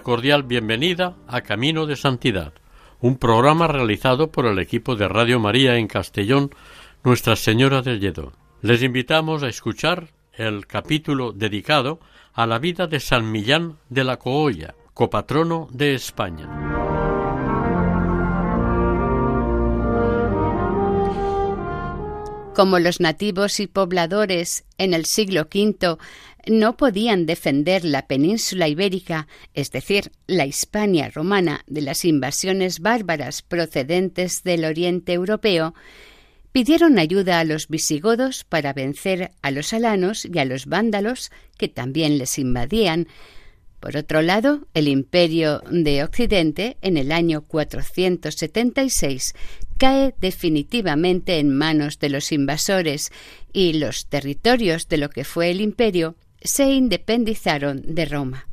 Cordial bienvenida a Camino de Santidad, un programa realizado por el equipo de Radio María en Castellón, Nuestra Señora del Lledó. Les invitamos a escuchar el capítulo dedicado a la vida de San Millán de la Cogolla, copatrono de España. Como los nativos y pobladores en el siglo V no podían defender la península ibérica, es decir, la Hispania romana, de las invasiones bárbaras procedentes del oriente europeo, pidieron ayuda a los visigodos para vencer a los alanos y a los vándalos que también les invadían. Por otro lado, el imperio de Occidente, en el año 476, cae definitivamente en manos de los invasores y los territorios de lo que fue el imperio se independizaron de Roma.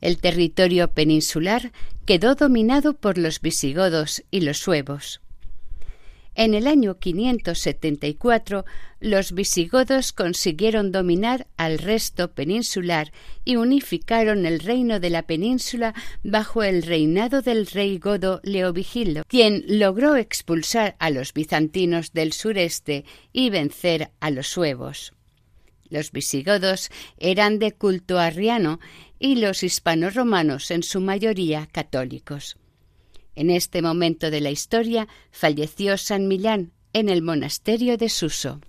El territorio peninsular quedó dominado por los visigodos y los suevos. En el año 574 los visigodos consiguieron dominar al resto peninsular y unificaron el reino de la península bajo el reinado del rey godo Leovigildo, quien logró expulsar a los bizantinos del sureste y vencer a los suevos. Los visigodos eran de culto arriano y los hispanorromanos en su mayoría católicos. En este momento de la historia falleció San Millán en el monasterio de Suso.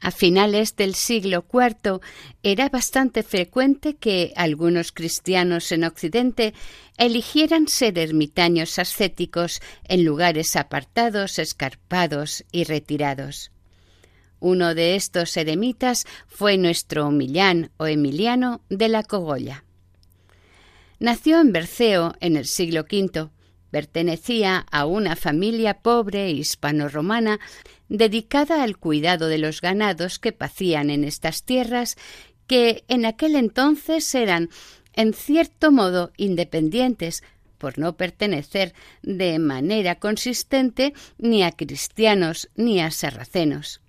A finales del siglo IV era bastante frecuente que algunos cristianos en Occidente eligieran ser ermitaños ascéticos en lugares apartados, escarpados y retirados. Uno de estos eremitas fue nuestro Millán o Emiliano de la Cogolla. Nació en Berceo en el siglo V. Pertenecía a una familia pobre hispano-romana dedicada al cuidado de los ganados que pacían en estas tierras que en aquel entonces eran en cierto modo independientes por no pertenecer de manera consistente ni a cristianos ni a sarracenos.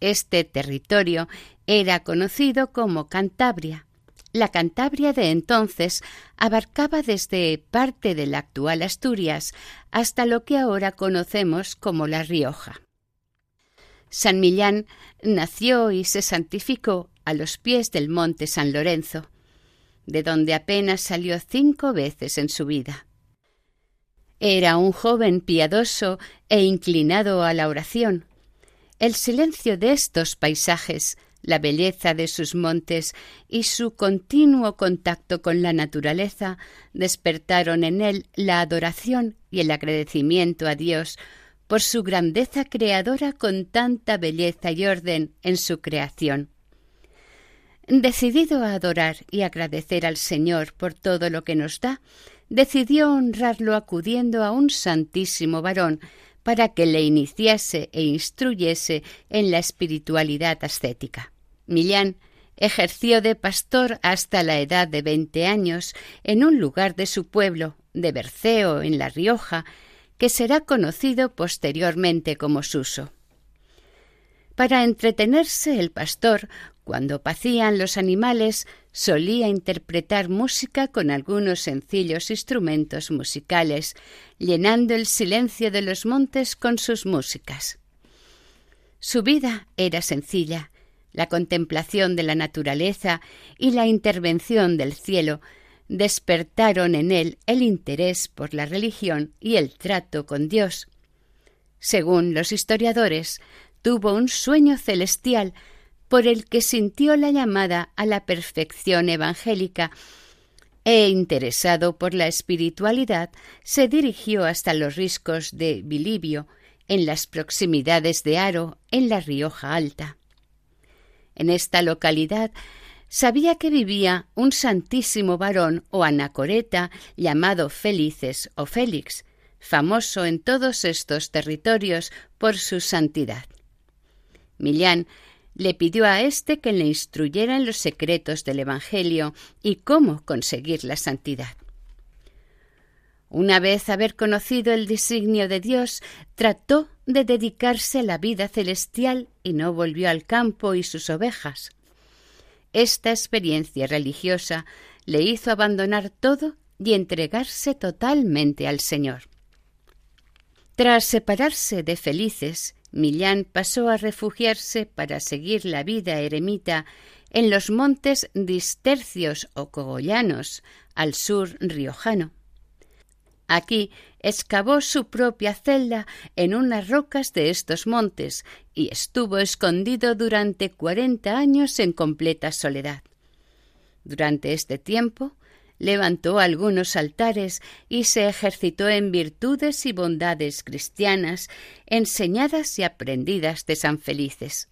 Este territorio era conocido como Cantabria. La Cantabria de entonces abarcaba desde parte de la actual Asturias hasta lo que ahora conocemos como La Rioja. San Millán nació y se santificó a los pies del monte San Lorenzo, de donde apenas salió cinco veces en su vida. Era un joven piadoso e inclinado a la oración, el silencio de estos paisajes, la belleza de sus montes y su continuo contacto con la naturaleza despertaron en él la adoración y el agradecimiento a Dios por su grandeza creadora con tanta belleza y orden en su creación. Decidido a adorar y agradecer al Señor por todo lo que nos da, decidió honrarlo acudiendo a un santísimo varón para que le iniciase e instruyese en la espiritualidad ascética. Millán ejerció de pastor hasta la edad de veinte años en un lugar de su pueblo, de Berceo, en La Rioja, que será conocido posteriormente como Suso. Para entretenerse el pastor cuando pacían los animales, solía interpretar música con algunos sencillos instrumentos musicales, llenando el silencio de los montes con sus músicas. Su vida era sencilla, la contemplación de la naturaleza y la intervención del cielo despertaron en él el interés por la religión y el trato con Dios. Según los historiadores, tuvo un sueño celestial por el que sintió la llamada a la perfección evangélica e interesado por la espiritualidad, se dirigió hasta los riscos de Bilibio, en las proximidades de Aro, en la Rioja Alta. En esta localidad sabía que vivía un santísimo varón o anacoreta llamado Felices o Félix, famoso en todos estos territorios por su santidad. Millán le pidió a éste que le instruyera en los secretos del Evangelio y cómo conseguir la santidad. Una vez haber conocido el designio de Dios, trató de dedicarse a la vida celestial y no volvió al campo y sus ovejas. Esta experiencia religiosa le hizo abandonar todo y entregarse totalmente al Señor. Tras separarse de Felices, Millán pasó a refugiarse para seguir la vida eremita en los montes distercios o cogollanos, al sur riojano. Aquí excavó su propia celda en unas rocas de estos montes y estuvo escondido durante cuarenta años en completa soledad. Durante este tiempo levantó algunos altares y se ejercitó en virtudes y bondades cristianas enseñadas y aprendidas de San Felices.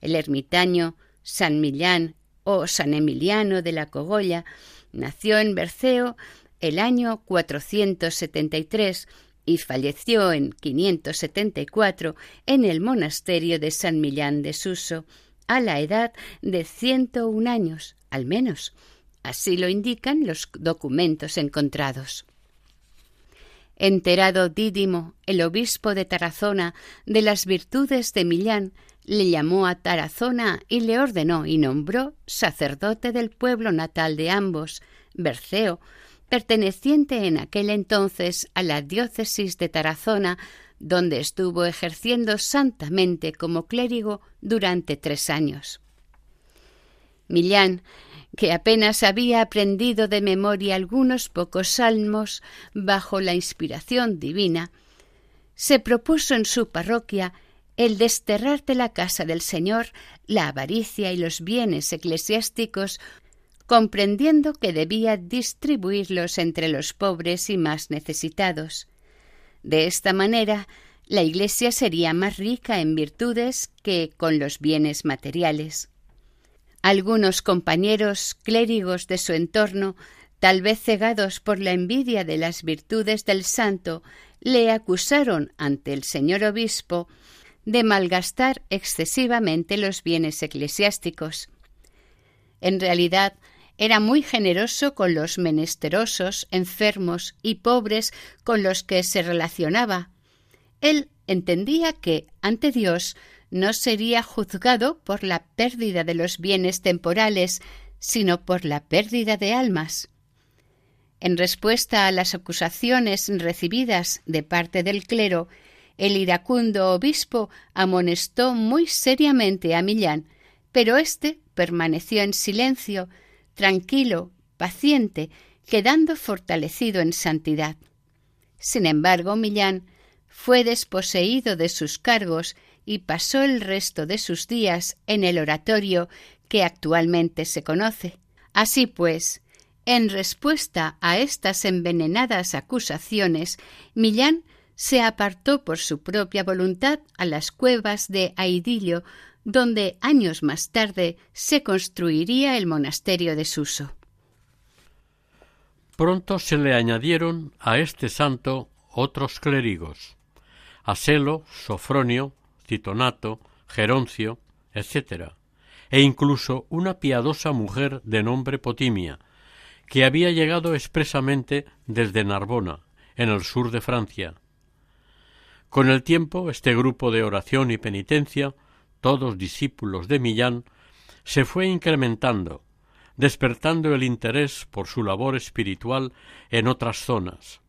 El ermitaño San Millán o San Emiliano de la Cogolla nació en Berceo el año 473 y falleció en 574 en el monasterio de San Millán de Suso, a la edad de 101 años, al menos, Así lo indican los documentos encontrados. Enterado Dídimo, el obispo de Tarazona, de las virtudes de Millán, le llamó a Tarazona y le ordenó y nombró sacerdote del pueblo natal de ambos, Berceo, perteneciente en aquel entonces a la diócesis de Tarazona, donde estuvo ejerciendo santamente como clérigo durante tres años. Millán que apenas había aprendido de memoria algunos pocos salmos bajo la inspiración divina, se propuso en su parroquia el desterrar de la casa del Señor la avaricia y los bienes eclesiásticos, comprendiendo que debía distribuirlos entre los pobres y más necesitados. De esta manera, la Iglesia sería más rica en virtudes que con los bienes materiales. Algunos compañeros clérigos de su entorno, tal vez cegados por la envidia de las virtudes del santo, le acusaron ante el señor obispo de malgastar excesivamente los bienes eclesiásticos. En realidad, era muy generoso con los menesterosos, enfermos y pobres con los que se relacionaba. Él entendía que, ante Dios, no sería juzgado por la pérdida de los bienes temporales, sino por la pérdida de almas. En respuesta a las acusaciones recibidas de parte del clero, el iracundo obispo amonestó muy seriamente a Millán, pero éste permaneció en silencio, tranquilo, paciente, quedando fortalecido en santidad. Sin embargo, Millán fue desposeído de sus cargos y pasó el resto de sus días en el oratorio que actualmente se conoce. Así pues, en respuesta a estas envenenadas acusaciones, Millán se apartó por su propia voluntad a las cuevas de Aidillo, donde años más tarde se construiría el monasterio de Suso. Pronto se le añadieron a este santo otros clérigos, Aselo, Sofronio, Citonato, Geroncio, etc., e incluso una piadosa mujer de nombre Potimia, que había llegado expresamente desde Narbona, en el sur de Francia. Con el tiempo, este grupo de oración y penitencia, todos discípulos de Millán, se fue incrementando, despertando el interés por su labor espiritual en otras zonas.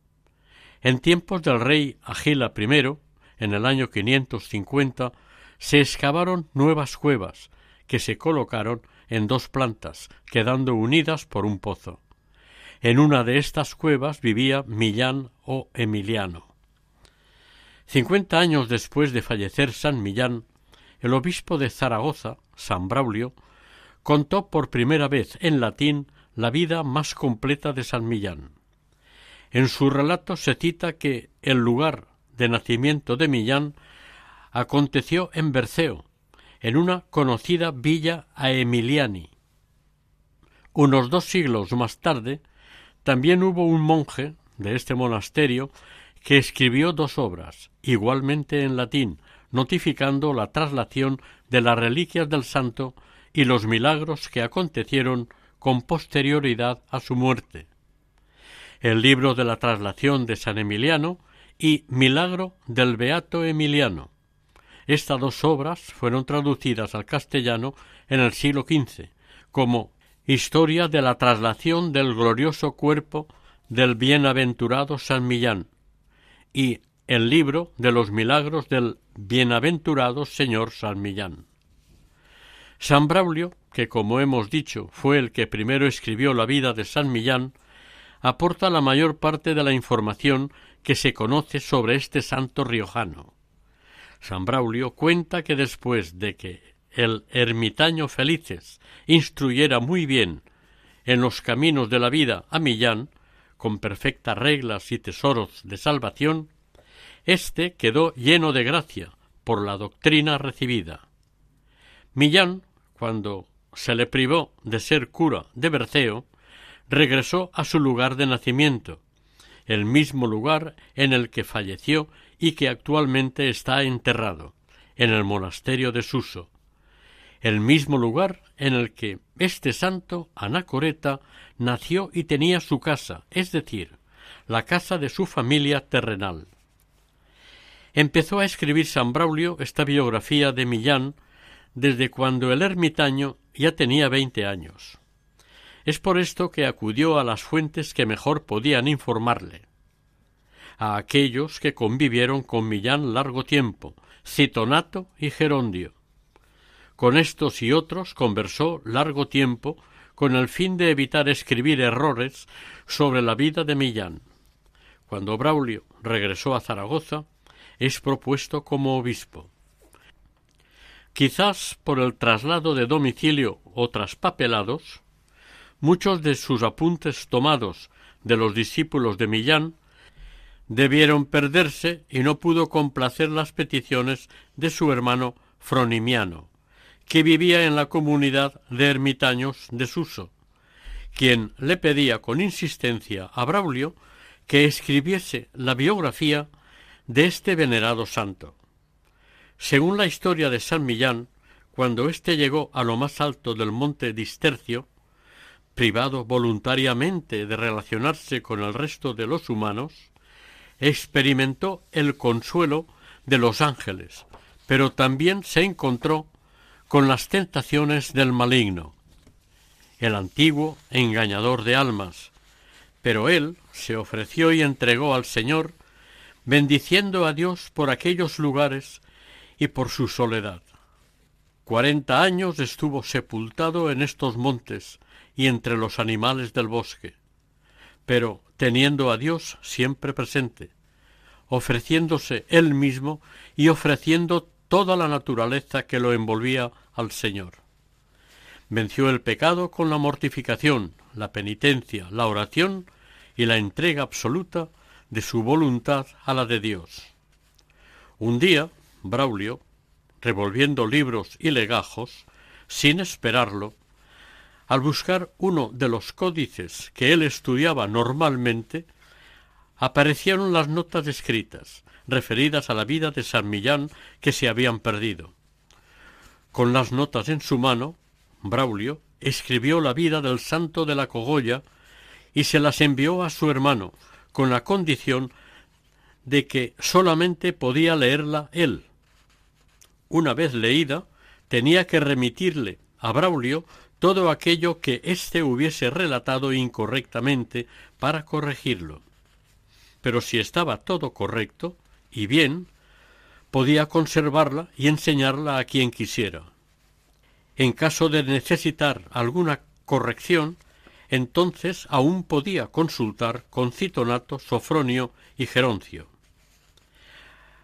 En tiempos del rey Agila I, en el año 550, se excavaron nuevas cuevas, que se colocaron en dos plantas, quedando unidas por un pozo. En una de estas cuevas vivía Millán o Emiliano. Cincuenta años después de fallecer San Millán, el obispo de Zaragoza, San Braulio, contó por primera vez en latín la vida más completa de San Millán. En su relato se cita que el lugar de nacimiento de Millán aconteció en Berceo, en una conocida villa Emiliani. Unos dos siglos más tarde, también hubo un monje de este monasterio que escribió dos obras, igualmente en latín, notificando la traslación de las reliquias del santo y los milagros que acontecieron con posterioridad a su muerte. El libro de la traslación de San Emiliano y Milagro del Beato Emiliano. Estas dos obras fueron traducidas al castellano en el siglo XV como Historia de la traslación del glorioso cuerpo del bienaventurado San Millán y el libro de los milagros del bienaventurado señor San Millán. San Braulio, que como hemos dicho fue el que primero escribió la vida de San Millán, aporta la mayor parte de la información que se conoce sobre este santo riojano. San Braulio cuenta que después de que el ermitaño Felices instruyera muy bien en los caminos de la vida a Millán, con perfectas reglas y tesoros de salvación, éste quedó lleno de gracia por la doctrina recibida. Millán, cuando se le privó de ser cura de Berceo, regresó a su lugar de nacimiento, el mismo lugar en el que falleció y que actualmente está enterrado, en el monasterio de Suso, el mismo lugar en el que este santo, Anacoreta, nació y tenía su casa, es decir, la casa de su familia terrenal. Empezó a escribir San Braulio esta biografía de Millán desde cuando el ermitaño ya tenía veinte años. Es por esto que acudió a las fuentes que mejor podían informarle. A aquellos que convivieron con Millán largo tiempo, Citonato y Gerondio, con estos y otros conversó largo tiempo con el fin de evitar escribir errores sobre la vida de Millán. Cuando Braulio regresó a Zaragoza, es propuesto como obispo. Quizás por el traslado de domicilio o traspapelados, muchos de sus apuntes tomados de los discípulos de Millán debieron perderse y no pudo complacer las peticiones de su hermano Fronimiano, que vivía en la comunidad de ermitaños de Suso, quien le pedía con insistencia a Braulio que escribiese la biografía de este venerado santo. Según la historia de San Millán, cuando éste llegó a lo más alto del monte Distercio, privado voluntariamente de relacionarse con el resto de los humanos, experimentó el consuelo de los ángeles, pero también se encontró con las tentaciones del maligno, el antiguo engañador de almas, pero él se ofreció y entregó al Señor, bendiciendo a Dios por aquellos lugares y por su soledad. Cuarenta años estuvo sepultado en estos montes y entre los animales del bosque, pero teniendo a Dios siempre presente, ofreciéndose él mismo y ofreciendo toda la naturaleza que lo envolvía al Señor. Venció el pecado con la mortificación, la penitencia, la oración y la entrega absoluta de su voluntad a la de Dios. Un día, Braulio, revolviendo libros y legajos, sin esperarlo, al buscar uno de los códices que él estudiaba normalmente, aparecieron las notas escritas, referidas a la vida de San Millán que se habían perdido. Con las notas en su mano, Braulio escribió la vida del santo de la Cogolla y se las envió a su hermano, con la condición de que solamente podía leerla él. Una vez leída, tenía que remitirle a Braulio todo aquello que éste hubiese relatado incorrectamente para corregirlo. Pero si estaba todo correcto, y bien, podía conservarla y enseñarla a quien quisiera. En caso de necesitar alguna corrección, entonces aún podía consultar con Citonato, Sofronio y Geroncio.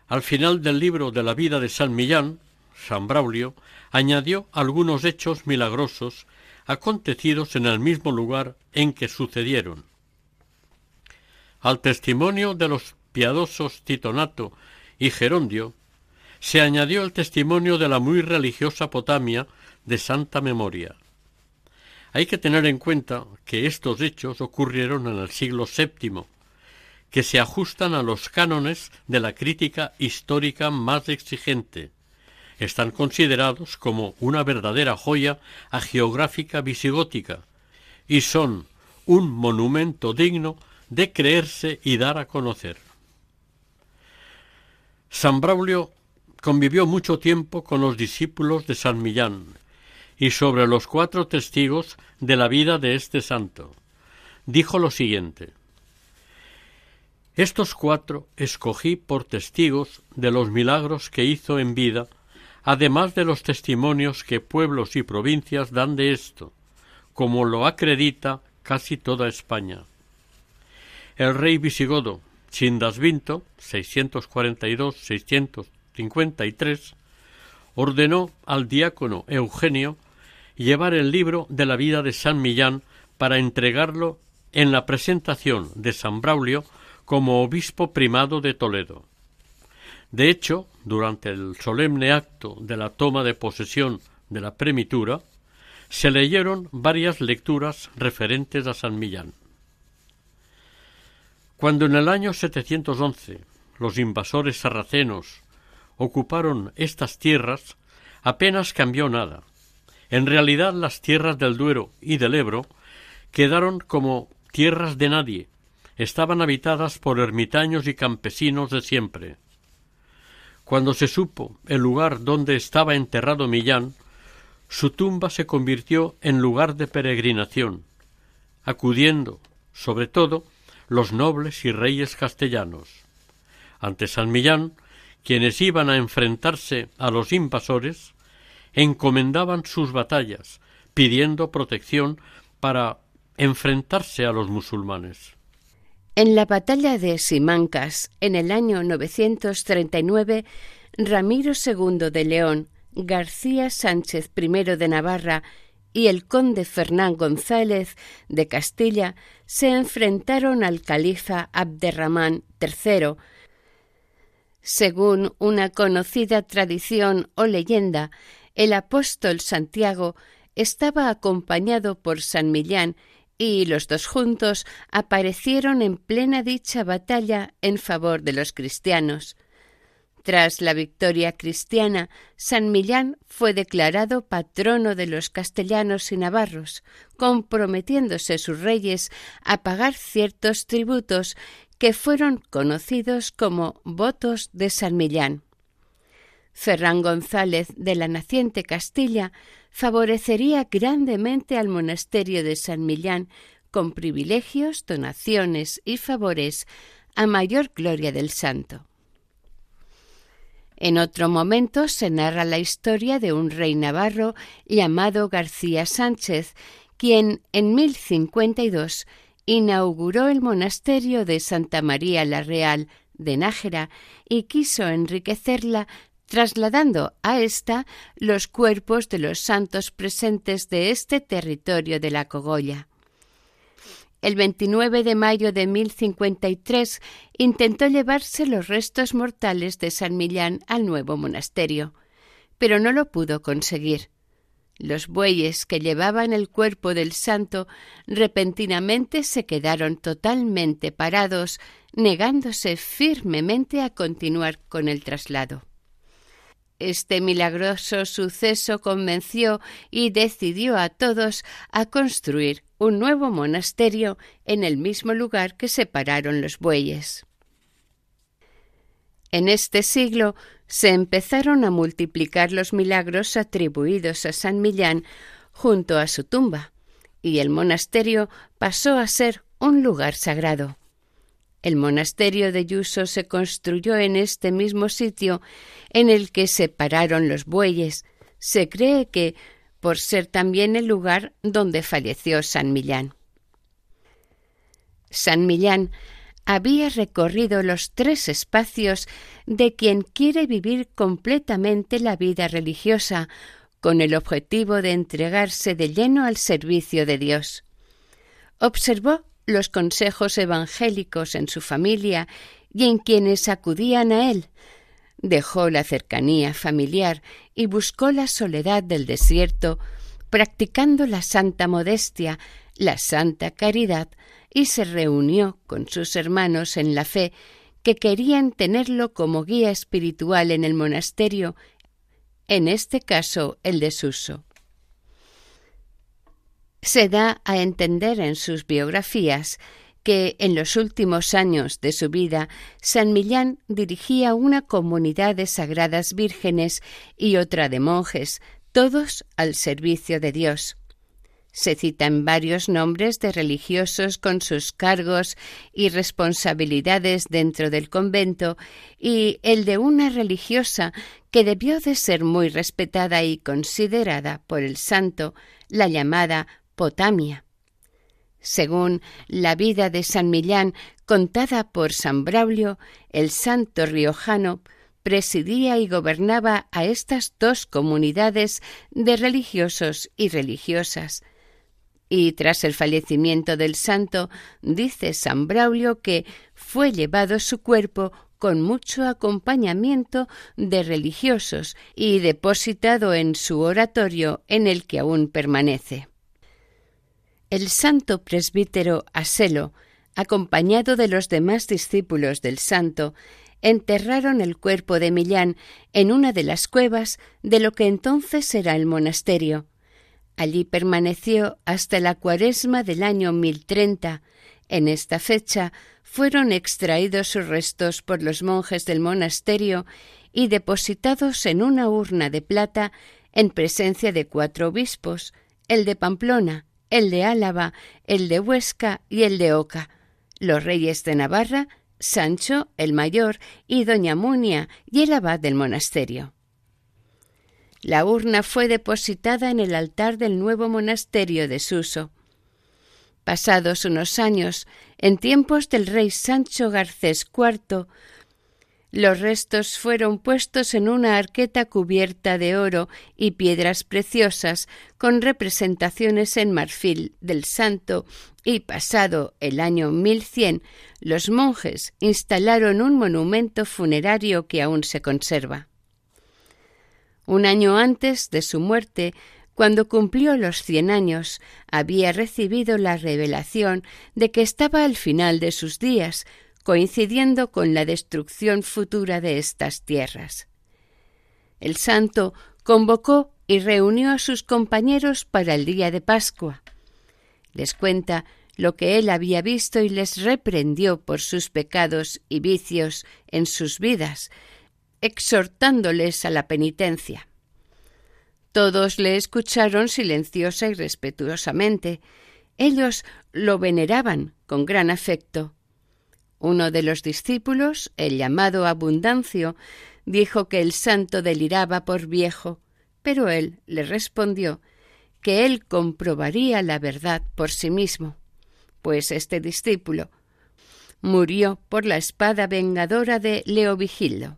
Al final del libro de la vida de San Millán, San Braulio, añadió algunos hechos milagrosos acontecidos en el mismo lugar en que sucedieron. Al testimonio de los piadosos Titonato y Gerondio se añadió el testimonio de la muy religiosa Potamia de Santa Memoria. Hay que tener en cuenta que estos hechos ocurrieron en el siglo VII, que se ajustan a los cánones de la crítica histórica más exigente. Están considerados como una verdadera joya agiográfica visigótica y son un monumento digno de creerse y dar a conocer. San Braulio convivió mucho tiempo con los discípulos de San Millán y sobre los cuatro testigos de la vida de este santo. Dijo lo siguiente Estos cuatro escogí por testigos de los milagros que hizo en vida, además de los testimonios que pueblos y provincias dan de esto, como lo acredita casi toda España. El rey visigodo Chindasvinto, 642-653, ordenó al diácono Eugenio llevar el libro de la vida de San Millán para entregarlo en la presentación de San Braulio como obispo primado de Toledo. De hecho, durante el solemne acto de la toma de posesión de la premitura, se leyeron varias lecturas referentes a San Millán. Cuando en el año 711 los invasores sarracenos ocuparon estas tierras, apenas cambió nada. En realidad las tierras del Duero y del Ebro quedaron como tierras de nadie, estaban habitadas por ermitaños y campesinos de siempre. Cuando se supo el lugar donde estaba enterrado Millán, su tumba se convirtió en lugar de peregrinación, acudiendo, sobre todo, los nobles y reyes castellanos. Ante San Millán, quienes iban a enfrentarse a los invasores, encomendaban sus batallas, pidiendo protección para enfrentarse a los musulmanes. En la batalla de Simancas, en el año 939, Ramiro II de León, García Sánchez I de Navarra y el conde Fernán González de Castilla se enfrentaron al califa Abderramán III. Según una conocida tradición o leyenda, el apóstol Santiago estaba acompañado por San Millán y los dos juntos aparecieron en plena dicha batalla en favor de los cristianos. Tras la victoria cristiana, San Millán fue declarado patrono de los castellanos y navarros, comprometiéndose sus reyes a pagar ciertos tributos que fueron conocidos como votos de San Millán. Ferran González de la naciente Castilla favorecería grandemente al monasterio de San Millán con privilegios, donaciones y favores a mayor gloria del santo. En otro momento se narra la historia de un rey navarro llamado García Sánchez, quien en 1052 inauguró el monasterio de Santa María la Real de Nájera y quiso enriquecerla trasladando a ésta los cuerpos de los santos presentes de este territorio de la Cogolla. El 29 de mayo de 1053 intentó llevarse los restos mortales de San Millán al nuevo monasterio, pero no lo pudo conseguir. Los bueyes que llevaban el cuerpo del santo repentinamente se quedaron totalmente parados, negándose firmemente a continuar con el traslado. Este milagroso suceso convenció y decidió a todos a construir un nuevo monasterio en el mismo lugar que separaron los bueyes. En este siglo se empezaron a multiplicar los milagros atribuidos a San Millán junto a su tumba, y el monasterio pasó a ser un lugar sagrado. El monasterio de Yuso se construyó en este mismo sitio en el que se pararon los bueyes. Se cree que por ser también el lugar donde falleció San Millán. San Millán había recorrido los tres espacios de quien quiere vivir completamente la vida religiosa, con el objetivo de entregarse de lleno al servicio de Dios. Observó los consejos evangélicos en su familia y en quienes acudían a él. Dejó la cercanía familiar y buscó la soledad del desierto, practicando la santa modestia, la santa caridad, y se reunió con sus hermanos en la fe que querían tenerlo como guía espiritual en el monasterio, en este caso el de Suso. Se da a entender en sus biografías que en los últimos años de su vida San Millán dirigía una comunidad de sagradas vírgenes y otra de monjes, todos al servicio de Dios. Se citan varios nombres de religiosos con sus cargos y responsabilidades dentro del convento y el de una religiosa que debió de ser muy respetada y considerada por el santo, la llamada Potamia. Según la vida de San Millán contada por San Braulio, el santo riojano presidía y gobernaba a estas dos comunidades de religiosos y religiosas, y tras el fallecimiento del santo, dice San Braulio que fue llevado su cuerpo con mucho acompañamiento de religiosos y depositado en su oratorio en el que aún permanece. El santo presbítero Aselo, acompañado de los demás discípulos del santo, enterraron el cuerpo de Millán en una de las cuevas de lo que entonces era el monasterio, Allí permaneció hasta la cuaresma del año 1030. En esta fecha fueron extraídos sus restos por los monjes del monasterio y depositados en una urna de plata en presencia de cuatro obispos, el de Pamplona, el de Álava, el de Huesca y el de Oca, los reyes de Navarra, Sancho el mayor y doña Munia y el abad del monasterio. La urna fue depositada en el altar del nuevo monasterio de Suso. Pasados unos años, en tiempos del rey Sancho Garcés IV, los restos fueron puestos en una arqueta cubierta de oro y piedras preciosas con representaciones en marfil del santo y pasado el año 1100 los monjes instalaron un monumento funerario que aún se conserva. Un año antes de su muerte, cuando cumplió los cien años, había recibido la revelación de que estaba al final de sus días, coincidiendo con la destrucción futura de estas tierras. El santo convocó y reunió a sus compañeros para el día de Pascua. Les cuenta lo que él había visto y les reprendió por sus pecados y vicios en sus vidas, exhortándoles a la penitencia. Todos le escucharon silenciosa y respetuosamente. Ellos lo veneraban con gran afecto. Uno de los discípulos, el llamado Abundancio, dijo que el santo deliraba por viejo, pero él le respondió que él comprobaría la verdad por sí mismo, pues este discípulo murió por la espada vengadora de Leovigildo.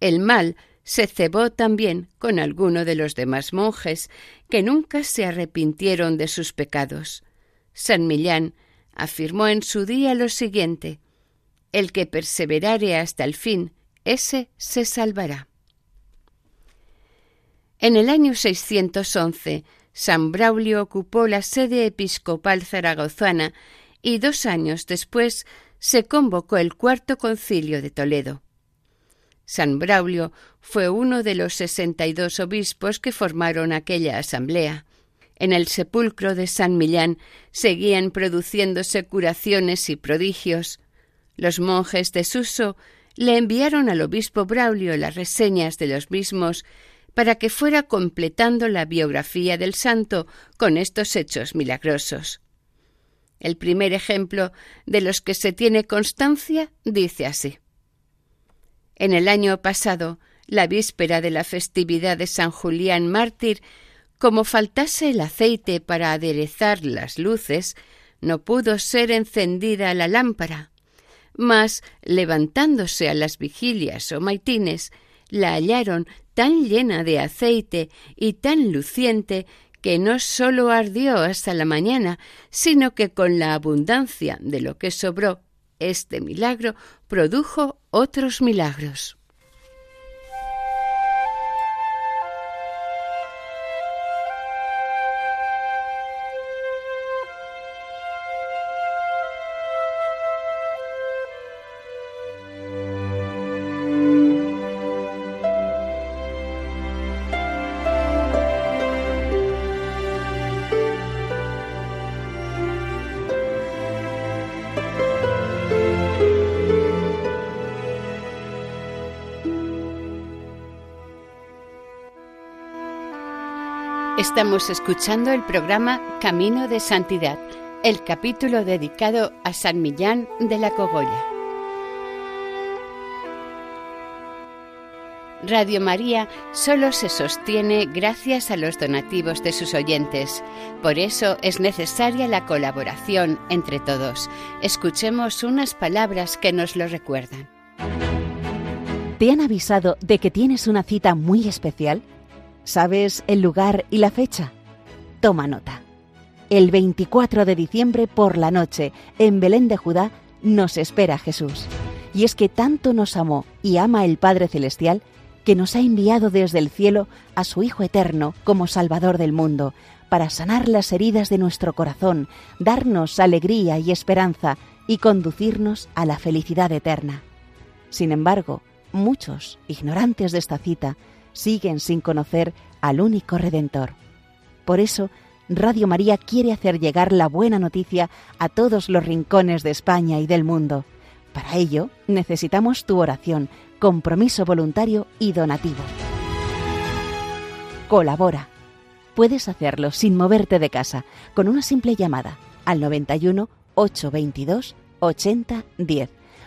El mal se cebó también con alguno de los demás monjes, que nunca se arrepintieron de sus pecados. San Millán afirmó en su día lo siguiente El que perseverare hasta el fin, ese se salvará. En el año 611, San Braulio ocupó la sede episcopal zaragozana y dos años después se convocó el cuarto concilio de Toledo. San Braulio fue uno de los sesenta y dos obispos que formaron aquella asamblea. En el sepulcro de San Millán seguían produciéndose curaciones y prodigios. Los monjes de Suso le enviaron al obispo Braulio las reseñas de los mismos para que fuera completando la biografía del santo con estos hechos milagrosos. El primer ejemplo de los que se tiene constancia dice así. En el año pasado, la víspera de la festividad de San Julián mártir, como faltase el aceite para aderezar las luces, no pudo ser encendida la lámpara. Mas, levantándose a las vigilias o maitines, la hallaron tan llena de aceite y tan luciente que no sólo ardió hasta la mañana, sino que con la abundancia de lo que sobró, este milagro produjo otros milagros. Estamos escuchando el programa Camino de Santidad, el capítulo dedicado a San Millán de la Cogolla. Radio María solo se sostiene gracias a los donativos de sus oyentes. Por eso es necesaria la colaboración entre todos. Escuchemos unas palabras que nos lo recuerdan. ¿Te han avisado de que tienes una cita muy especial? ¿Sabes el lugar y la fecha? Toma nota. El 24 de diciembre por la noche, en Belén de Judá, nos espera Jesús. Y es que tanto nos amó y ama el Padre Celestial que nos ha enviado desde el cielo a su Hijo Eterno como Salvador del mundo, para sanar las heridas de nuestro corazón, darnos alegría y esperanza y conducirnos a la felicidad eterna. Sin embargo, muchos, ignorantes de esta cita, siguen sin conocer al único Redentor. Por eso, Radio María quiere hacer llegar la buena noticia a todos los rincones de España y del mundo. Para ello, necesitamos tu oración, compromiso voluntario y donativo. Colabora. Puedes hacerlo sin moverte de casa, con una simple llamada al 91 822 80 10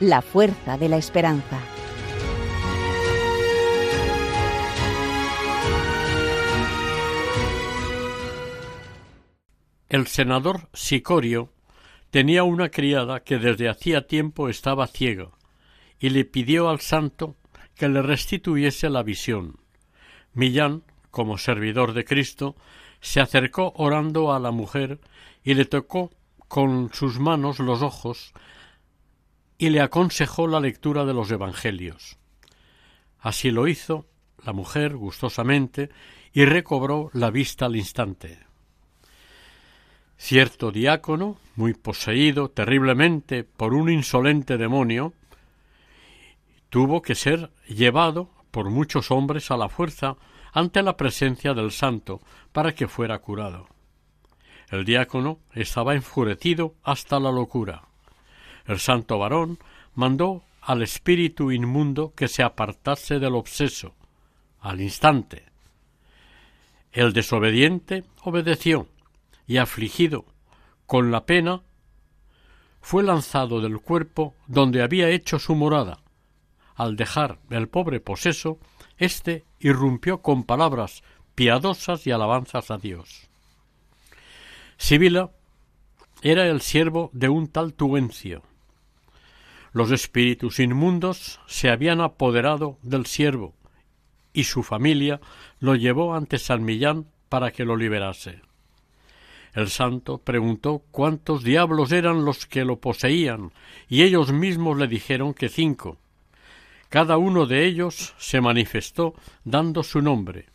la fuerza de la esperanza. El senador Sicorio tenía una criada que desde hacía tiempo estaba ciega y le pidió al santo que le restituyese la visión. Millán, como servidor de Cristo, se acercó orando a la mujer y le tocó con sus manos los ojos y le aconsejó la lectura de los Evangelios. Así lo hizo la mujer gustosamente y recobró la vista al instante. Cierto diácono, muy poseído terriblemente por un insolente demonio, tuvo que ser llevado por muchos hombres a la fuerza ante la presencia del santo para que fuera curado. El diácono estaba enfurecido hasta la locura. El santo varón mandó al espíritu inmundo que se apartase del obseso, al instante. El desobediente obedeció y afligido con la pena fue lanzado del cuerpo donde había hecho su morada. Al dejar el pobre poseso, éste irrumpió con palabras piadosas y alabanzas a Dios. Sibila era el siervo de un tal Tuencio, los espíritus inmundos se habían apoderado del siervo, y su familia lo llevó ante San Millán para que lo liberase. El santo preguntó cuántos diablos eran los que lo poseían, y ellos mismos le dijeron que cinco. Cada uno de ellos se manifestó dando su nombre.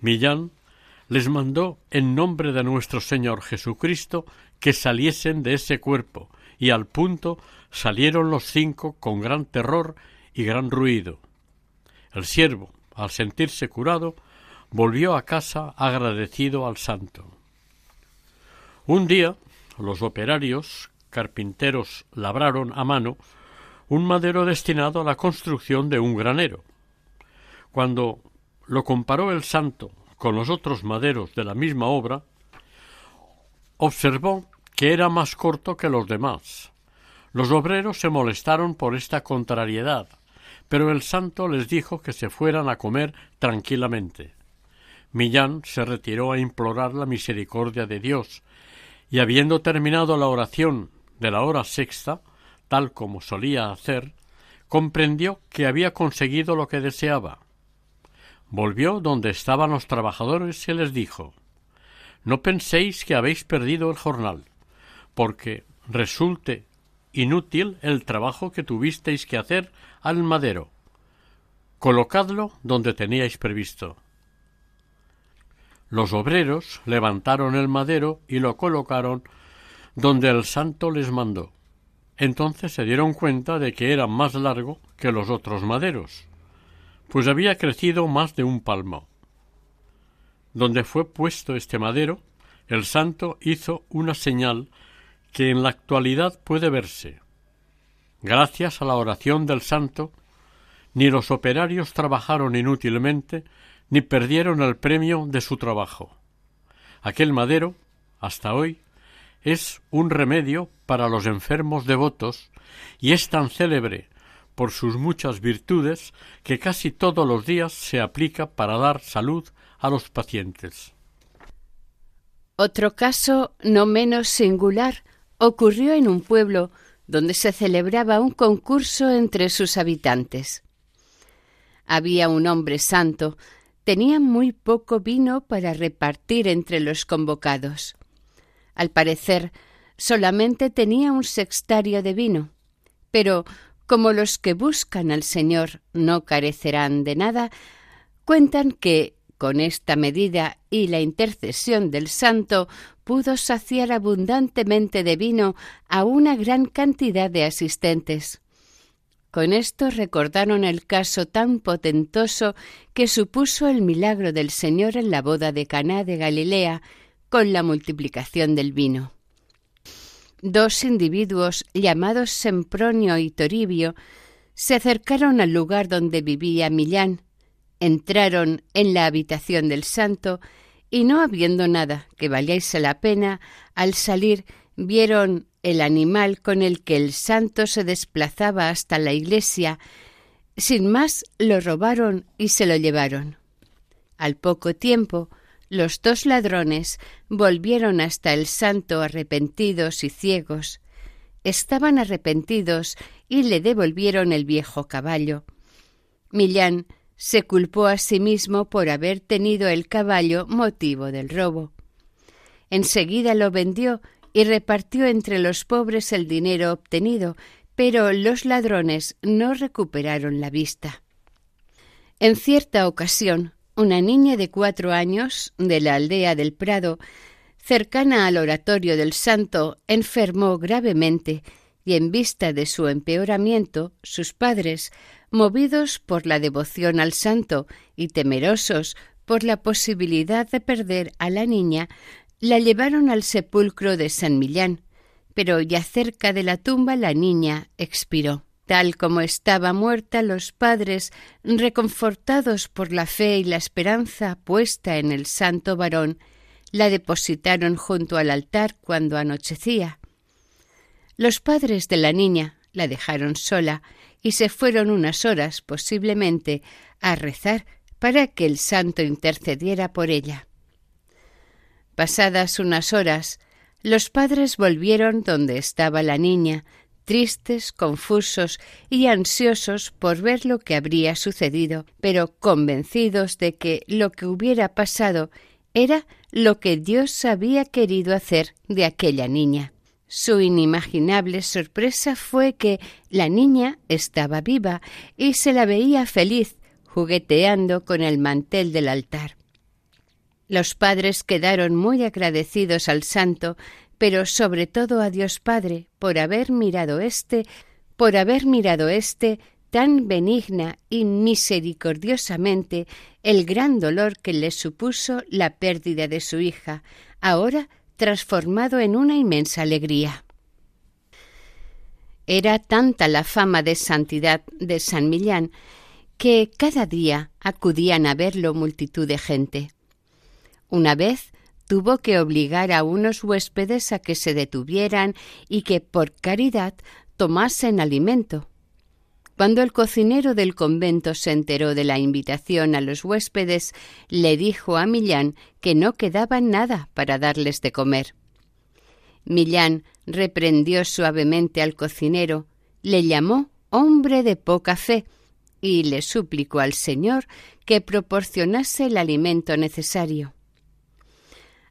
Millán les mandó en nombre de nuestro Señor Jesucristo que saliesen de ese cuerpo, y al punto salieron los cinco con gran terror y gran ruido. El siervo, al sentirse curado, volvió a casa agradecido al santo. Un día, los operarios carpinteros labraron a mano un madero destinado a la construcción de un granero. Cuando lo comparó el santo con los otros maderos de la misma obra, observó que era más corto que los demás. Los obreros se molestaron por esta contrariedad, pero el santo les dijo que se fueran a comer tranquilamente. Millán se retiró a implorar la misericordia de Dios, y habiendo terminado la oración de la hora sexta, tal como solía hacer, comprendió que había conseguido lo que deseaba. Volvió donde estaban los trabajadores y les dijo No penséis que habéis perdido el jornal, porque resulte inútil el trabajo que tuvisteis que hacer al madero. Colocadlo donde teníais previsto. Los obreros levantaron el madero y lo colocaron donde el santo les mandó. Entonces se dieron cuenta de que era más largo que los otros maderos, pues había crecido más de un palmo. Donde fue puesto este madero, el santo hizo una señal que en la actualidad puede verse. Gracias a la oración del santo, ni los operarios trabajaron inútilmente, ni perdieron el premio de su trabajo. Aquel madero, hasta hoy, es un remedio para los enfermos devotos y es tan célebre por sus muchas virtudes que casi todos los días se aplica para dar salud a los pacientes. Otro caso no menos singular ocurrió en un pueblo donde se celebraba un concurso entre sus habitantes. Había un hombre santo, tenía muy poco vino para repartir entre los convocados. Al parecer, solamente tenía un sextario de vino, pero como los que buscan al Señor no carecerán de nada, cuentan que con esta medida y la intercesión del santo pudo saciar abundantemente de vino a una gran cantidad de asistentes. Con esto recordaron el caso tan potentoso que supuso el milagro del Señor en la boda de Caná de Galilea, con la multiplicación del vino. Dos individuos llamados Sempronio y Toribio se acercaron al lugar donde vivía Millán, entraron en la habitación del santo y no habiendo nada que valiese la pena, al salir vieron el animal con el que el santo se desplazaba hasta la iglesia, sin más lo robaron y se lo llevaron. Al poco tiempo los dos ladrones volvieron hasta el santo arrepentidos y ciegos. Estaban arrepentidos y le devolvieron el viejo caballo. Millán se culpó a sí mismo por haber tenido el caballo motivo del robo. Enseguida lo vendió y repartió entre los pobres el dinero obtenido, pero los ladrones no recuperaron la vista. En cierta ocasión, una niña de cuatro años de la aldea del Prado, cercana al oratorio del santo, enfermó gravemente y en vista de su empeoramiento, sus padres, movidos por la devoción al santo y temerosos por la posibilidad de perder a la niña, la llevaron al sepulcro de San Millán, pero ya cerca de la tumba la niña expiró. Tal como estaba muerta, los padres, reconfortados por la fe y la esperanza puesta en el santo varón, la depositaron junto al altar cuando anochecía. Los padres de la niña la dejaron sola y se fueron unas horas, posiblemente, a rezar para que el santo intercediera por ella. Pasadas unas horas, los padres volvieron donde estaba la niña, tristes, confusos y ansiosos por ver lo que habría sucedido, pero convencidos de que lo que hubiera pasado era lo que Dios había querido hacer de aquella niña. Su inimaginable sorpresa fue que la niña estaba viva y se la veía feliz, jugueteando con el mantel del altar. Los padres quedaron muy agradecidos al santo pero sobre todo a Dios Padre por haber mirado este, por haber mirado este tan benigna y misericordiosamente el gran dolor que le supuso la pérdida de su hija, ahora transformado en una inmensa alegría. Era tanta la fama de santidad de San Millán que cada día acudían a verlo multitud de gente. Una vez tuvo que obligar a unos huéspedes a que se detuvieran y que por caridad tomasen alimento. Cuando el cocinero del convento se enteró de la invitación a los huéspedes, le dijo a Millán que no quedaba nada para darles de comer. Millán reprendió suavemente al cocinero, le llamó hombre de poca fe y le suplicó al Señor que proporcionase el alimento necesario.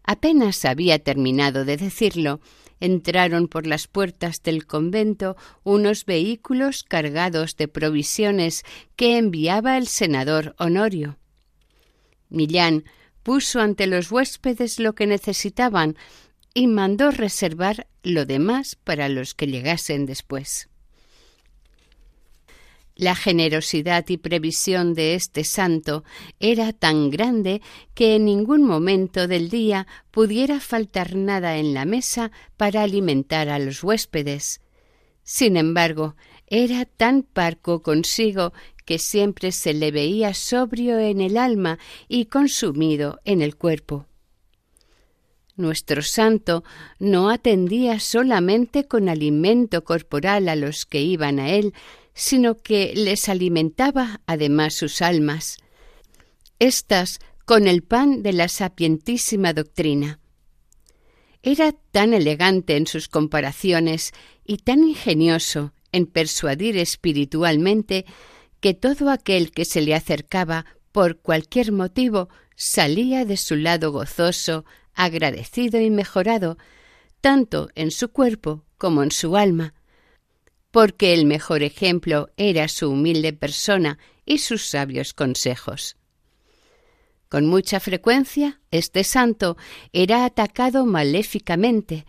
Apenas había terminado de decirlo, entraron por las puertas del convento unos vehículos cargados de provisiones que enviaba el senador Honorio. Millán puso ante los huéspedes lo que necesitaban y mandó reservar lo demás para los que llegasen después. La generosidad y previsión de este santo era tan grande que en ningún momento del día pudiera faltar nada en la mesa para alimentar a los huéspedes. Sin embargo, era tan parco consigo que siempre se le veía sobrio en el alma y consumido en el cuerpo. Nuestro santo no atendía solamente con alimento corporal a los que iban a él, sino que les alimentaba además sus almas, estas con el pan de la sapientísima doctrina. Era tan elegante en sus comparaciones y tan ingenioso en persuadir espiritualmente que todo aquel que se le acercaba por cualquier motivo salía de su lado gozoso, agradecido y mejorado, tanto en su cuerpo como en su alma, porque el mejor ejemplo era su humilde persona y sus sabios consejos. Con mucha frecuencia este santo era atacado maléficamente,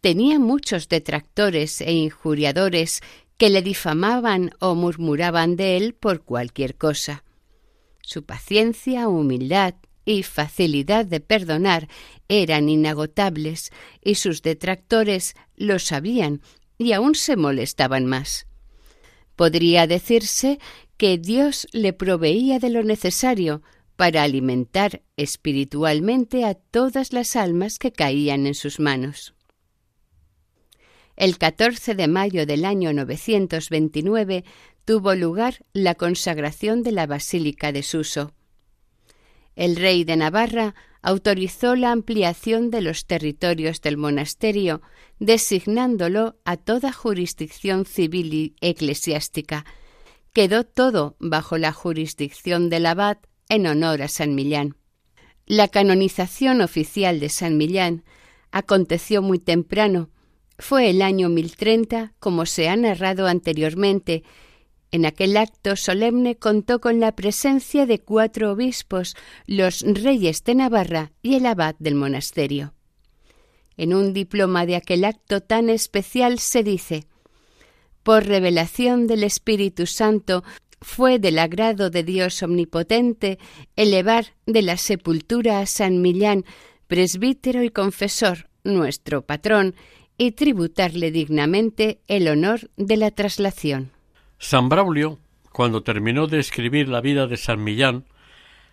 tenía muchos detractores e injuriadores que le difamaban o murmuraban de él por cualquier cosa. Su paciencia, humildad y facilidad de perdonar eran inagotables, y sus detractores lo sabían y aún se molestaban más. Podría decirse que Dios le proveía de lo necesario para alimentar espiritualmente a todas las almas que caían en sus manos. El 14 de mayo del año 929 tuvo lugar la consagración de la Basílica de Suso. El rey de Navarra autorizó la ampliación de los territorios del monasterio, designándolo a toda jurisdicción civil y eclesiástica. Quedó todo bajo la jurisdicción del abad en honor a San Millán. La canonización oficial de San Millán aconteció muy temprano. Fue el año 1030, como se ha narrado anteriormente, en aquel acto solemne contó con la presencia de cuatro obispos, los reyes de Navarra y el abad del monasterio. En un diploma de aquel acto tan especial se dice Por revelación del Espíritu Santo fue del agrado de Dios omnipotente elevar de la sepultura a San Millán, presbítero y confesor, nuestro patrón, y tributarle dignamente el honor de la traslación. San Braulio, cuando terminó de escribir la vida de San Millán,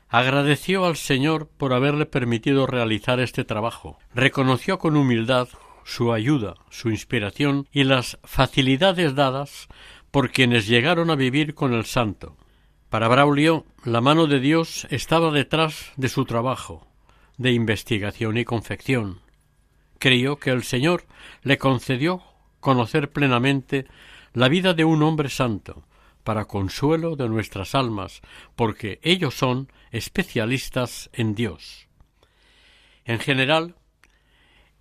agradeció al Señor por haberle permitido realizar este trabajo. Reconoció con humildad su ayuda, su inspiración y las facilidades dadas por quienes llegaron a vivir con el santo. Para Braulio, la mano de Dios estaba detrás de su trabajo, de investigación y confección. Creyó que el Señor le concedió conocer plenamente la vida de un hombre santo, para consuelo de nuestras almas, porque ellos son especialistas en Dios. En general,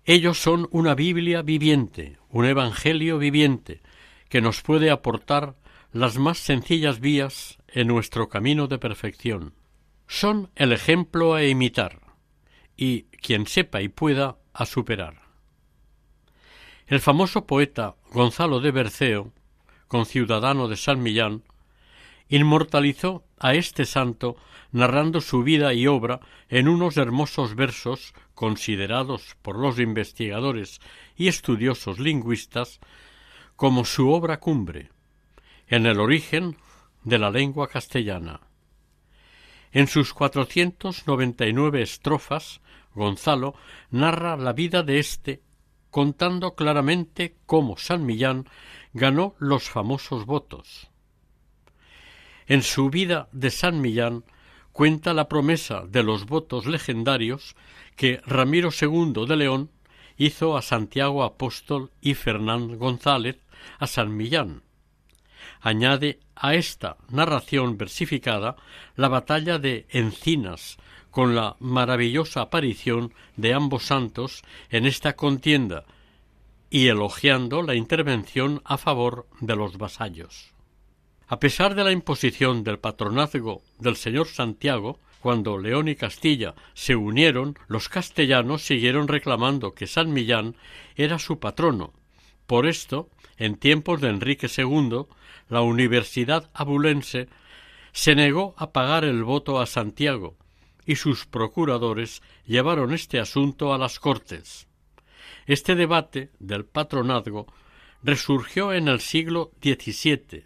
ellos son una Biblia viviente, un Evangelio viviente, que nos puede aportar las más sencillas vías en nuestro camino de perfección. Son el ejemplo a imitar, y quien sepa y pueda a superar. El famoso poeta Gonzalo de Berceo conciudadano de San Millán, inmortalizó a este santo narrando su vida y obra en unos hermosos versos considerados por los investigadores y estudiosos lingüistas como su obra cumbre, en el origen de la lengua castellana. En sus cuatrocientos noventa y nueve estrofas, Gonzalo narra la vida de éste, contando claramente cómo San Millán ganó los famosos votos. En su vida de San Millán cuenta la promesa de los votos legendarios que Ramiro II de León hizo a Santiago Apóstol y Fernán González a San Millán. Añade a esta narración versificada la batalla de Encinas, con la maravillosa aparición de ambos santos en esta contienda y elogiando la intervención a favor de los vasallos. A pesar de la imposición del patronazgo del señor Santiago, cuando León y Castilla se unieron, los castellanos siguieron reclamando que San Millán era su patrono. Por esto, en tiempos de Enrique II, la Universidad abulense se negó a pagar el voto a Santiago, y sus procuradores llevaron este asunto a las Cortes. Este debate del patronazgo resurgió en el siglo XVII,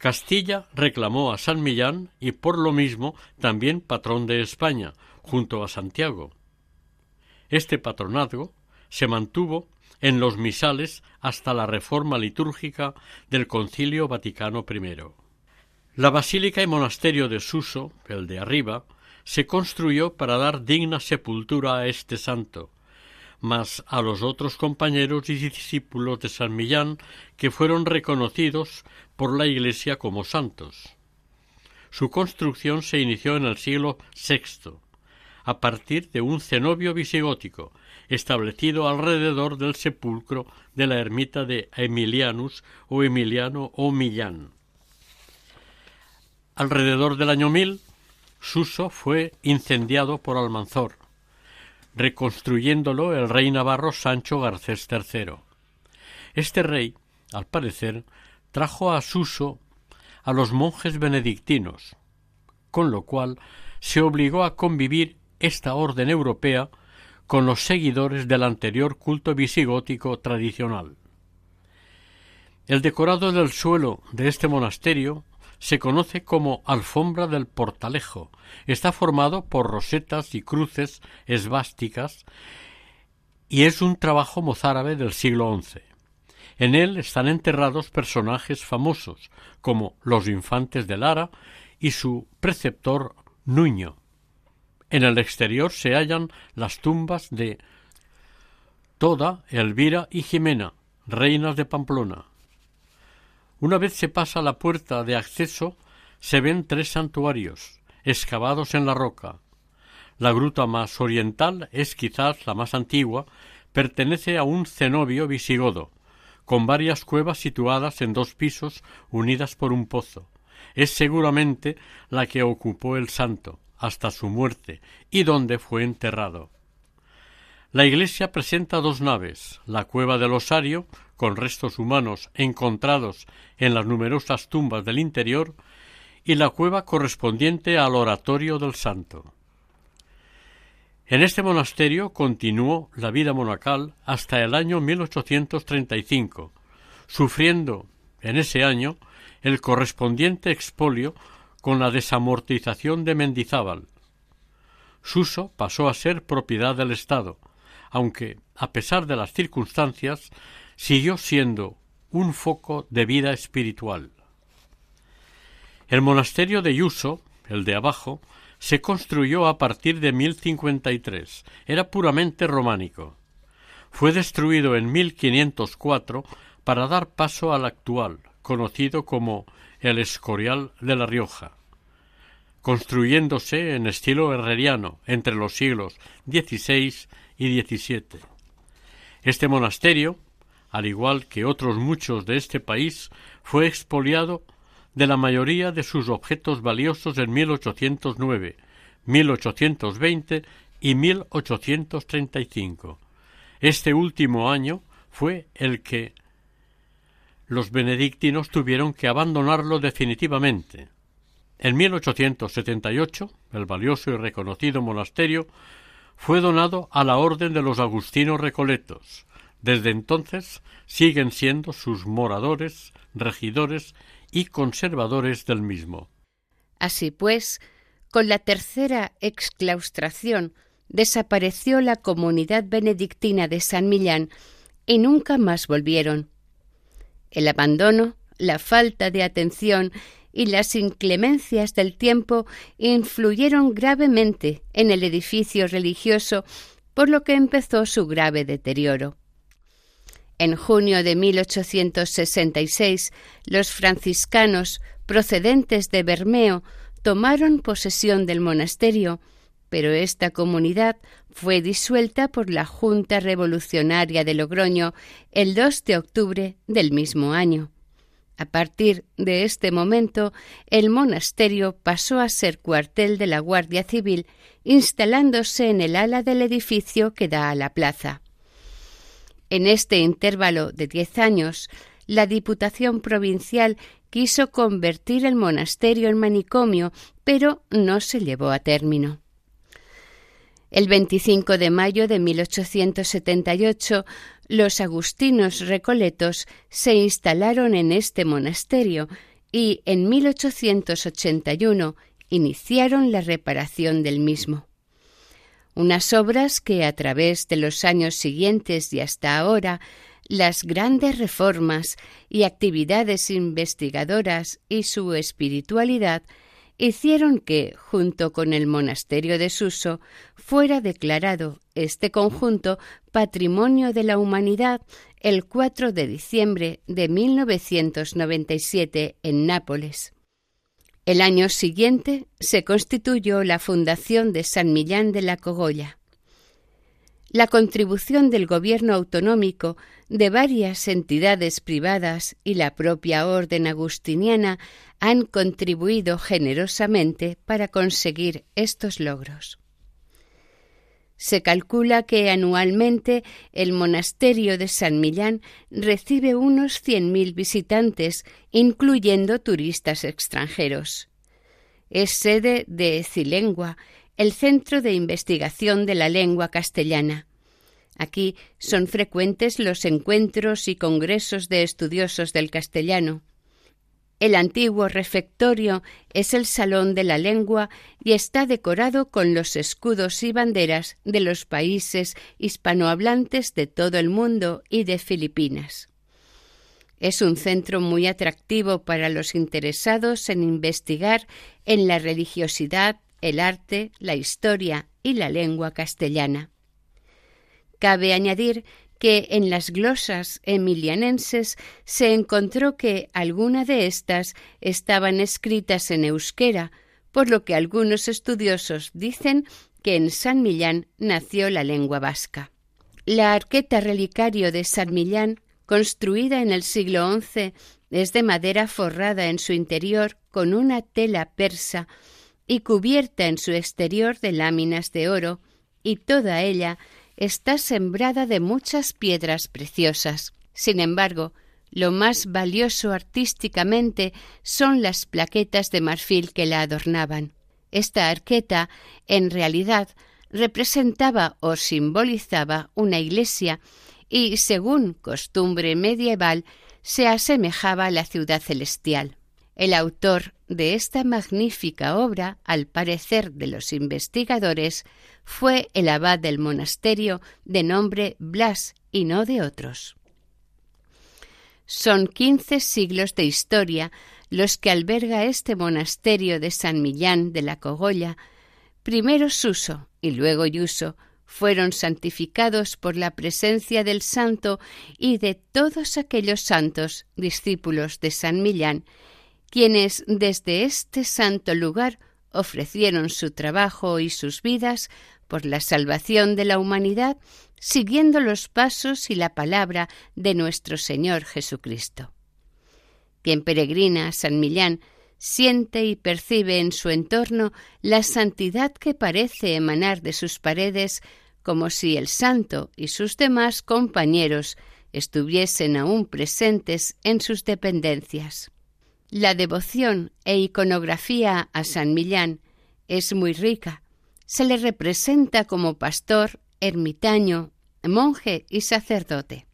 Castilla reclamó a San Millán y por lo mismo también patrón de España, junto a Santiago. Este patronazgo se mantuvo en los misales hasta la reforma litúrgica del Concilio Vaticano I. La basílica y monasterio de Suso, el de arriba, se construyó para dar digna sepultura a este santo, mas a los otros compañeros y discípulos de San Millán que fueron reconocidos por la Iglesia como santos. Su construcción se inició en el siglo VI, a partir de un cenobio visigótico, establecido alrededor del sepulcro de la ermita de Emilianus o Emiliano o Millán. Alrededor del año mil, Suso fue incendiado por Almanzor, reconstruyéndolo el rey navarro Sancho Garcés III. Este rey, al parecer, trajo a Suso a los monjes benedictinos, con lo cual se obligó a convivir esta orden europea con los seguidores del anterior culto visigótico tradicional. El decorado del suelo de este monasterio se conoce como alfombra del portalejo. Está formado por rosetas y cruces esvásticas y es un trabajo mozárabe del siglo XI. En él están enterrados personajes famosos como los infantes de Lara y su preceptor Nuño. En el exterior se hallan las tumbas de Toda, Elvira y Jimena, reinas de Pamplona, una vez se pasa la puerta de acceso, se ven tres santuarios, excavados en la roca. La gruta más oriental es quizás la más antigua, pertenece a un cenobio visigodo, con varias cuevas situadas en dos pisos unidas por un pozo. Es seguramente la que ocupó el santo hasta su muerte y donde fue enterrado. La iglesia presenta dos naves, la cueva del osario, con restos humanos encontrados en las numerosas tumbas del interior, y la cueva correspondiente al oratorio del santo. En este monasterio continuó la vida monacal hasta el año 1835, sufriendo en ese año el correspondiente expolio con la desamortización de Mendizábal. Suso pasó a ser propiedad del Estado, aunque, a pesar de las circunstancias, siguió siendo un foco de vida espiritual. El monasterio de Yuso, el de abajo, se construyó a partir de 1053. Era puramente románico. Fue destruido en 1504 para dar paso al actual, conocido como el Escorial de la Rioja, construyéndose en estilo herreriano entre los siglos XVI y XVII. Este monasterio, al igual que otros muchos de este país, fue expoliado de la mayoría de sus objetos valiosos en 1809, 1820 y 1835. Este último año fue el que los benedictinos tuvieron que abandonarlo definitivamente. En 1878, el valioso y reconocido monasterio fue donado a la Orden de los Agustinos Recoletos. Desde entonces siguen siendo sus moradores, regidores y conservadores del mismo. Así pues, con la tercera exclaustración desapareció la comunidad benedictina de San Millán y nunca más volvieron. El abandono, la falta de atención y las inclemencias del tiempo influyeron gravemente en el edificio religioso, por lo que empezó su grave deterioro. En junio de 1866, los franciscanos procedentes de Bermeo tomaron posesión del monasterio, pero esta comunidad fue disuelta por la Junta Revolucionaria de Logroño el 2 de octubre del mismo año. A partir de este momento, el monasterio pasó a ser cuartel de la Guardia Civil, instalándose en el ala del edificio que da a la plaza. En este intervalo de diez años, la Diputación Provincial quiso convertir el monasterio en manicomio, pero no se llevó a término. El 25 de mayo de 1878, los agustinos recoletos se instalaron en este monasterio y en 1881 iniciaron la reparación del mismo. Unas obras que a través de los años siguientes y hasta ahora las grandes reformas y actividades investigadoras y su espiritualidad hicieron que, junto con el monasterio de Suso, fuera declarado este conjunto Patrimonio de la Humanidad el 4 de diciembre de 1997 en Nápoles. El año siguiente se constituyó la Fundación de San Millán de la Cogolla. La contribución del gobierno autonómico, de varias entidades privadas y la propia orden agustiniana han contribuido generosamente para conseguir estos logros. Se calcula que anualmente el monasterio de San Millán recibe unos cien mil visitantes, incluyendo turistas extranjeros. Es sede de Cilengua, el Centro de Investigación de la Lengua Castellana. Aquí son frecuentes los encuentros y congresos de estudiosos del castellano. El antiguo refectorio es el salón de la lengua y está decorado con los escudos y banderas de los países hispanohablantes de todo el mundo y de Filipinas. Es un centro muy atractivo para los interesados en investigar en la religiosidad, el arte, la historia y la lengua castellana. Cabe añadir que en las glosas emilianenses se encontró que alguna de estas estaban escritas en euskera, por lo que algunos estudiosos dicen que en San Millán nació la lengua vasca. La arqueta relicario de San Millán, construida en el siglo XI, es de madera forrada en su interior con una tela persa y cubierta en su exterior de láminas de oro, y toda ella está sembrada de muchas piedras preciosas. Sin embargo, lo más valioso artísticamente son las plaquetas de marfil que la adornaban. Esta arqueta, en realidad, representaba o simbolizaba una iglesia y, según costumbre medieval, se asemejaba a la ciudad celestial. El autor de esta magnífica obra, al parecer de los investigadores, fue el abad del monasterio de nombre Blas y no de otros. Son quince siglos de historia los que alberga este monasterio de San Millán de la Cogolla. Primero Suso y luego Yuso fueron santificados por la presencia del santo y de todos aquellos santos discípulos de San Millán, quienes desde este santo lugar ofrecieron su trabajo y sus vidas por la salvación de la humanidad, siguiendo los pasos y la palabra de nuestro Señor Jesucristo. Quien peregrina a San Millán siente y percibe en su entorno la santidad que parece emanar de sus paredes, como si el santo y sus demás compañeros estuviesen aún presentes en sus dependencias. La devoción e iconografía a San Millán es muy rica. Se le representa como pastor, ermitaño, monje y sacerdote.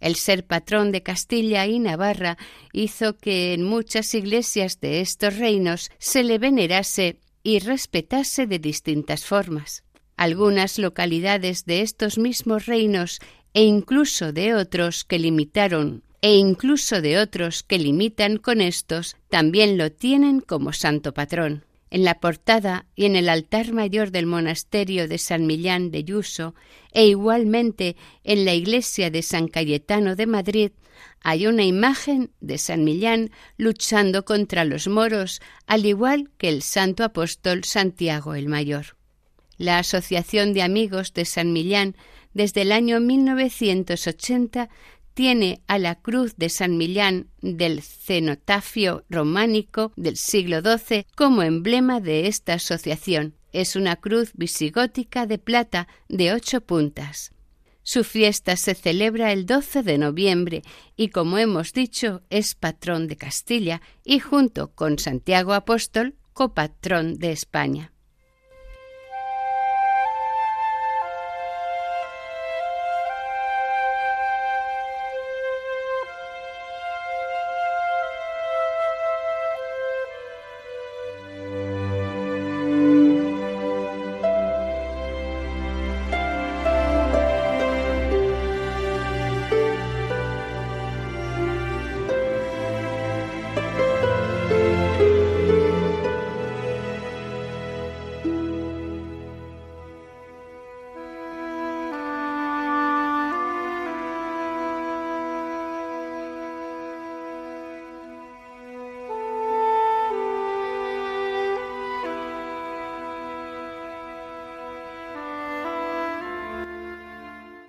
El ser patrón de Castilla y Navarra hizo que en muchas iglesias de estos reinos se le venerase y respetase de distintas formas. Algunas localidades de estos mismos reinos e incluso de otros que limitaron e incluso de otros que limitan con estos también lo tienen como santo patrón. En la portada y en el altar mayor del monasterio de San Millán de Yuso e igualmente en la iglesia de San Cayetano de Madrid hay una imagen de San Millán luchando contra los moros, al igual que el santo apóstol Santiago el Mayor. La Asociación de Amigos de San Millán desde el año 1980 tiene a la cruz de San Millán del cenotafio románico del siglo XII como emblema de esta asociación. Es una cruz visigótica de plata de ocho puntas. Su fiesta se celebra el 12 de noviembre y, como hemos dicho, es patrón de Castilla y, junto con Santiago Apóstol, copatrón de España.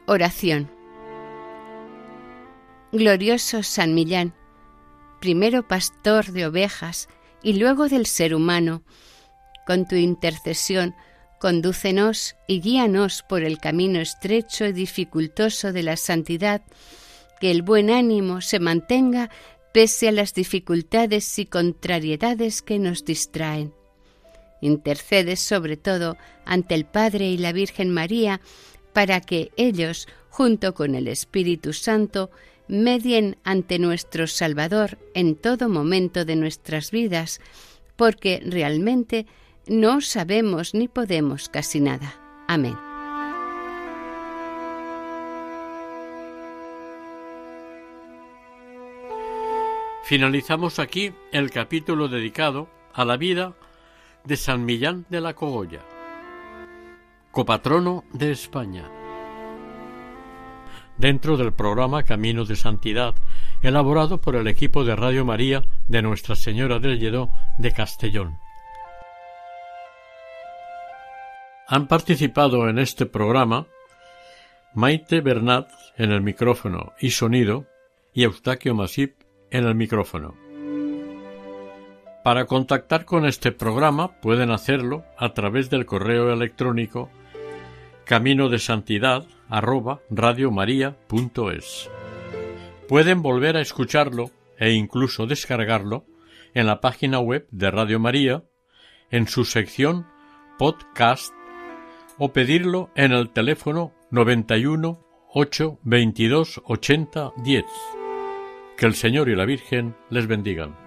Oración. Glorioso San Millán, primero pastor de ovejas y luego del ser humano, con tu intercesión, condúcenos y guíanos por el camino estrecho y dificultoso de la santidad, que el buen ánimo se mantenga pese a las dificultades y contrariedades que nos distraen. Intercedes sobre todo ante el Padre y la Virgen María para que ellos, junto con el Espíritu Santo, medien ante nuestro Salvador en todo momento de nuestras vidas, porque realmente no sabemos ni podemos casi nada. Amén. Finalizamos aquí el capítulo dedicado a la vida de San Millán de la Cogolla copatrono de España. Dentro del programa Camino de Santidad, elaborado por el equipo de Radio María de Nuestra Señora del Lledó de Castellón. Han participado en este programa Maite Bernat en el micrófono y sonido y Eustaquio Masip en el micrófono. Para contactar con este programa pueden hacerlo a través del correo electrónico camino de santidad. Pueden volver a escucharlo e incluso descargarlo en la página web de Radio María, en su sección podcast o pedirlo en el teléfono 91 8 22 80 10. Que el Señor y la Virgen les bendigan.